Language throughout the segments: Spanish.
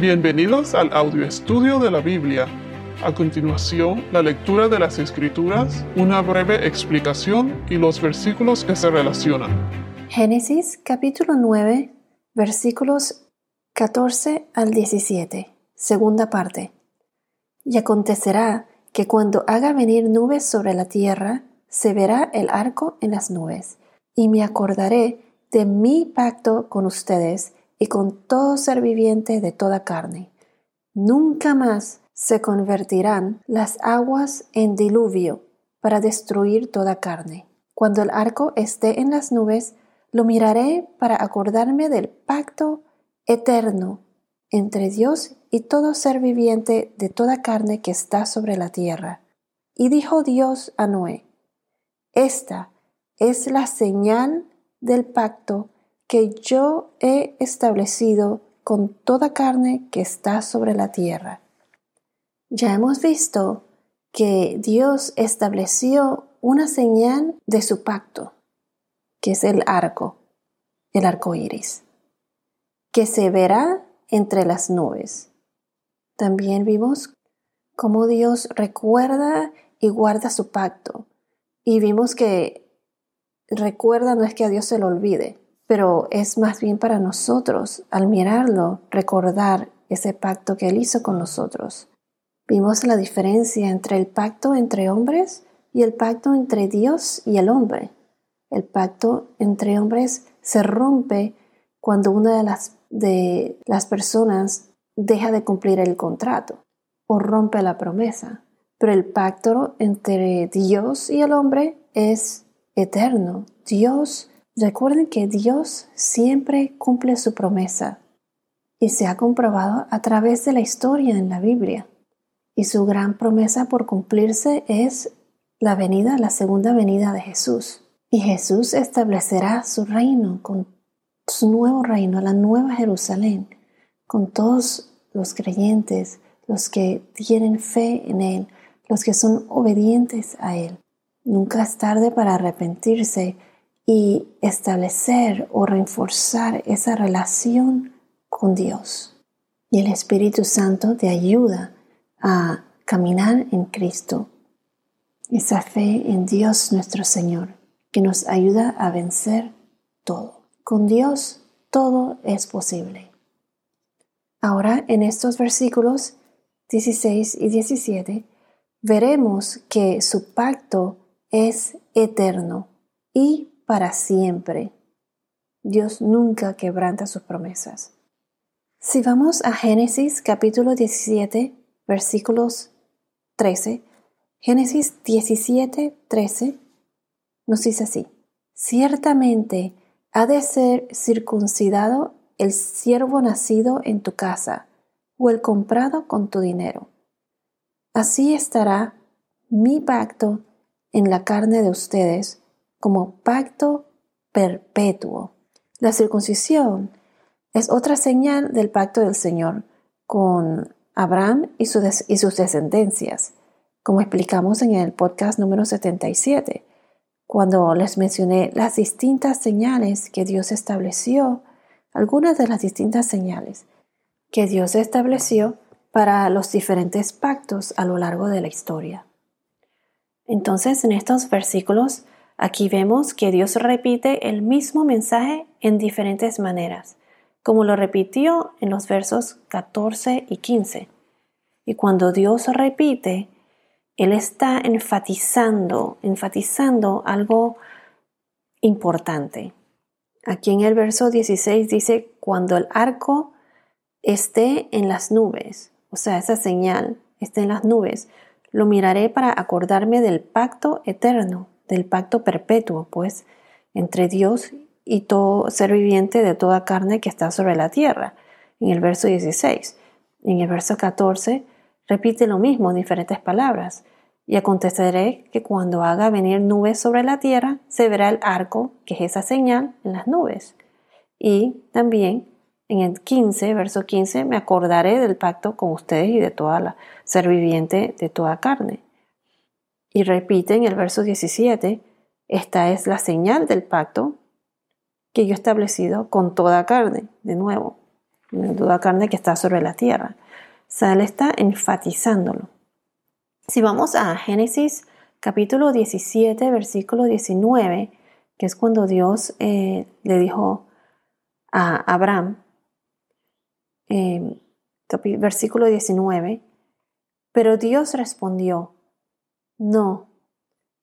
Bienvenidos al audio estudio de la Biblia. A continuación, la lectura de las Escrituras, una breve explicación y los versículos que se relacionan. Génesis capítulo 9, versículos 14 al 17, segunda parte. Y acontecerá que cuando haga venir nubes sobre la tierra, se verá el arco en las nubes, y me acordaré de mi pacto con ustedes y con todo ser viviente de toda carne. Nunca más se convertirán las aguas en diluvio para destruir toda carne. Cuando el arco esté en las nubes, lo miraré para acordarme del pacto eterno entre Dios y todo ser viviente de toda carne que está sobre la tierra. Y dijo Dios a Noé, Esta es la señal del pacto que yo he establecido con toda carne que está sobre la tierra. Ya hemos visto que Dios estableció una señal de su pacto, que es el arco, el arco iris, que se verá entre las nubes. También vimos cómo Dios recuerda y guarda su pacto. Y vimos que recuerda no es que a Dios se lo olvide, pero es más bien para nosotros, al mirarlo, recordar ese pacto que Él hizo con nosotros. Vimos la diferencia entre el pacto entre hombres y el pacto entre Dios y el hombre. El pacto entre hombres se rompe cuando una de las, de las personas deja de cumplir el contrato o rompe la promesa. Pero el pacto entre Dios y el hombre es eterno. Dios Recuerden que Dios siempre cumple su promesa y se ha comprobado a través de la historia en la Biblia. Y su gran promesa por cumplirse es la venida, la segunda venida de Jesús. Y Jesús establecerá su reino con su nuevo reino, la nueva Jerusalén, con todos los creyentes, los que tienen fe en Él, los que son obedientes a Él. Nunca es tarde para arrepentirse y establecer o reforzar esa relación con Dios. Y el Espíritu Santo te ayuda a caminar en Cristo. Esa fe en Dios nuestro Señor, que nos ayuda a vencer todo. Con Dios todo es posible. Ahora en estos versículos 16 y 17 veremos que su pacto es eterno y para siempre. Dios nunca quebranta sus promesas. Si vamos a Génesis capítulo 17, versículos 13, Génesis 17, 13 nos dice así, ciertamente ha de ser circuncidado el siervo nacido en tu casa o el comprado con tu dinero. Así estará mi pacto en la carne de ustedes como pacto perpetuo. La circuncisión es otra señal del pacto del Señor con Abraham y, sus descendencias, como explicamos en el podcast número 77, cuando les mencioné las distintas señales que Dios estableció, algunas de las distintas señales que Dios estableció para los diferentes pactos a lo largo de la historia. Entonces, en estos versículos Aquí vemos que Dios repite el mismo mensaje en diferentes maneras, como lo repitió en los versos 14 y 15. Y cuando Dios repite, Él está enfatizando, enfatizando algo importante. Aquí en el verso 16 dice, cuando el arco esté en las nubes, o sea, esa señal esté en las nubes, lo miraré para acordarme del pacto eterno del pacto perpetuo, pues, entre Dios y todo ser viviente de toda carne que está sobre la tierra, en el verso 16. En el verso 14 repite lo mismo en diferentes palabras. Y aconteceré que cuando haga venir nubes sobre la tierra, se verá el arco, que es esa señal, en las nubes. Y también en el 15, verso 15, me acordaré del pacto con ustedes y de toda la ser viviente de toda carne. Y repite en el verso 17, esta es la señal del pacto que yo he establecido con toda carne, de nuevo. toda carne que está sobre la tierra. O sea, él está enfatizándolo. Si vamos a Génesis capítulo 17, versículo 19, que es cuando Dios eh, le dijo a Abraham, eh, versículo 19, pero Dios respondió, no,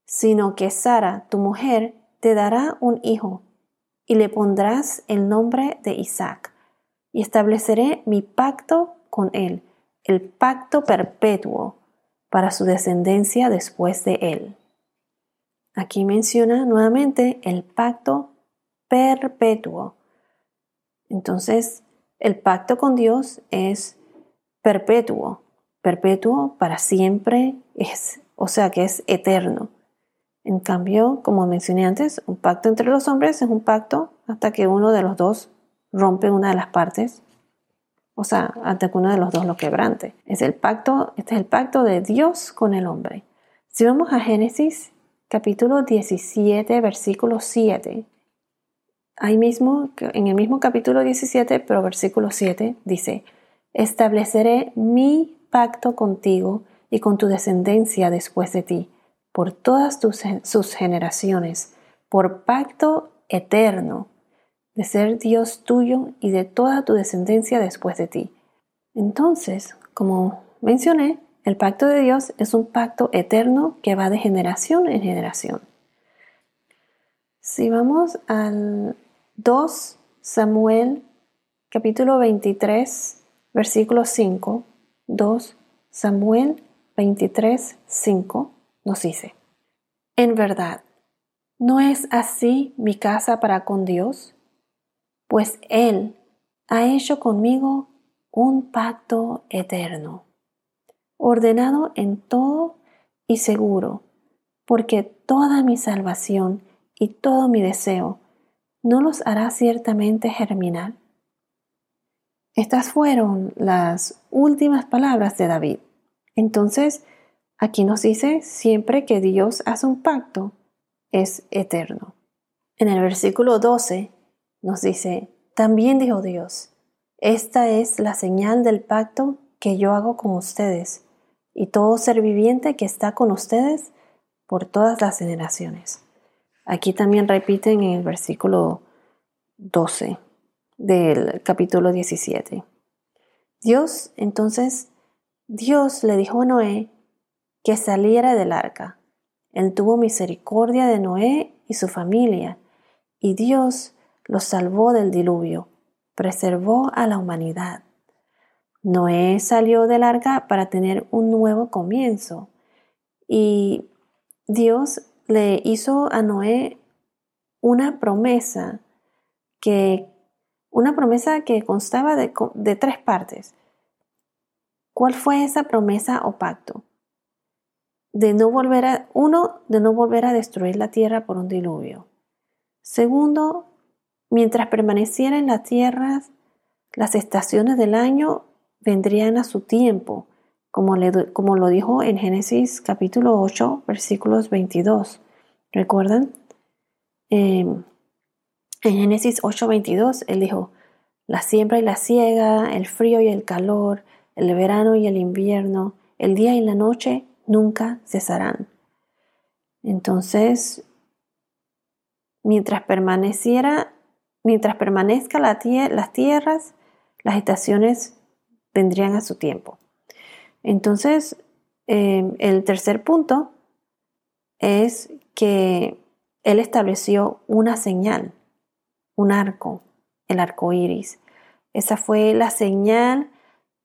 sino que Sara, tu mujer, te dará un hijo, y le pondrás el nombre de Isaac, y estableceré mi pacto con él, el pacto perpetuo para su descendencia después de él. Aquí menciona nuevamente el pacto perpetuo. Entonces, el pacto con Dios es perpetuo, perpetuo para siempre, es, o sea que es eterno. En cambio, como mencioné antes, un pacto entre los hombres es un pacto hasta que uno de los dos rompe una de las partes, o sea, hasta que uno de los dos lo quebrante. Es el pacto, este es el pacto de Dios con el hombre. Si vamos a Génesis capítulo 17, versículo 7, ahí mismo, en el mismo capítulo 17, pero versículo 7, dice, estableceré mi pacto contigo y con tu descendencia después de ti por todas sus generaciones, por pacto eterno, de ser Dios tuyo y de toda tu descendencia después de ti. Entonces, como mencioné, el pacto de Dios es un pacto eterno que va de generación en generación. Si vamos al 2 Samuel capítulo 23, versículo 5, 2 Samuel 23, 5, nos dice, en verdad, ¿no es así mi casa para con Dios? Pues Él ha hecho conmigo un pacto eterno, ordenado en todo y seguro, porque toda mi salvación y todo mi deseo no los hará ciertamente germinar. Estas fueron las últimas palabras de David. Entonces, Aquí nos dice, siempre que Dios hace un pacto, es eterno. En el versículo 12 nos dice, también dijo Dios, esta es la señal del pacto que yo hago con ustedes y todo ser viviente que está con ustedes por todas las generaciones. Aquí también repiten en el versículo 12 del capítulo 17. Dios, entonces, Dios le dijo a Noé que saliera del arca. Él tuvo misericordia de Noé y su familia, y Dios los salvó del diluvio, preservó a la humanidad. Noé salió del arca para tener un nuevo comienzo, y Dios le hizo a Noé una promesa que una promesa que constaba de, de tres partes. ¿Cuál fue esa promesa o pacto? de no volver a, uno, de no volver a destruir la tierra por un diluvio. Segundo, mientras permaneciera en la tierra, las estaciones del año vendrían a su tiempo, como, como lo dijo en Génesis capítulo 8, versículos 22. ¿Recuerdan? Em, en Génesis 8, 22, él dijo, la siembra y la siega, el frío y el calor, el verano y el invierno, el día y la noche nunca cesarán. Entonces, mientras permaneciera, mientras permanezca la las tierras, las estaciones vendrían a su tiempo. Entonces, em, el tercer punto es que él estableció una señal, un arco, el arco iris. Esa fue la señal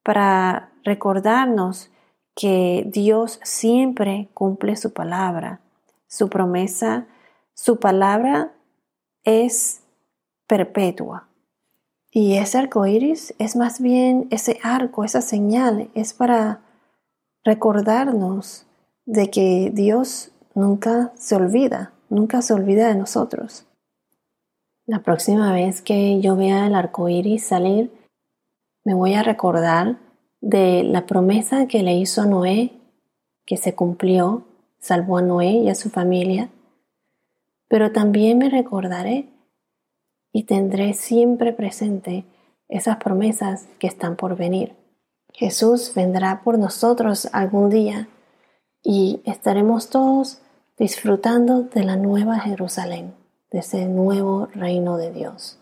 para recordarnos que Dios siempre cumple su palabra, su promesa, su palabra es perpetua. Y ese arco iris es más bien ese arco, esa señal, es para recordarnos de que Dios nunca se olvida, nunca se olvida de nosotros. La próxima vez que yo vea el arco iris salir, me voy a recordar de la promesa que le hizo Noé, que se cumplió, salvó a Noé y a su familia, pero también me recordaré y tendré siempre presente esas promesas que están por venir. Jesús vendrá por nosotros algún día y estaremos todos disfrutando de la nueva Jerusalén, de ese nuevo reino de Dios.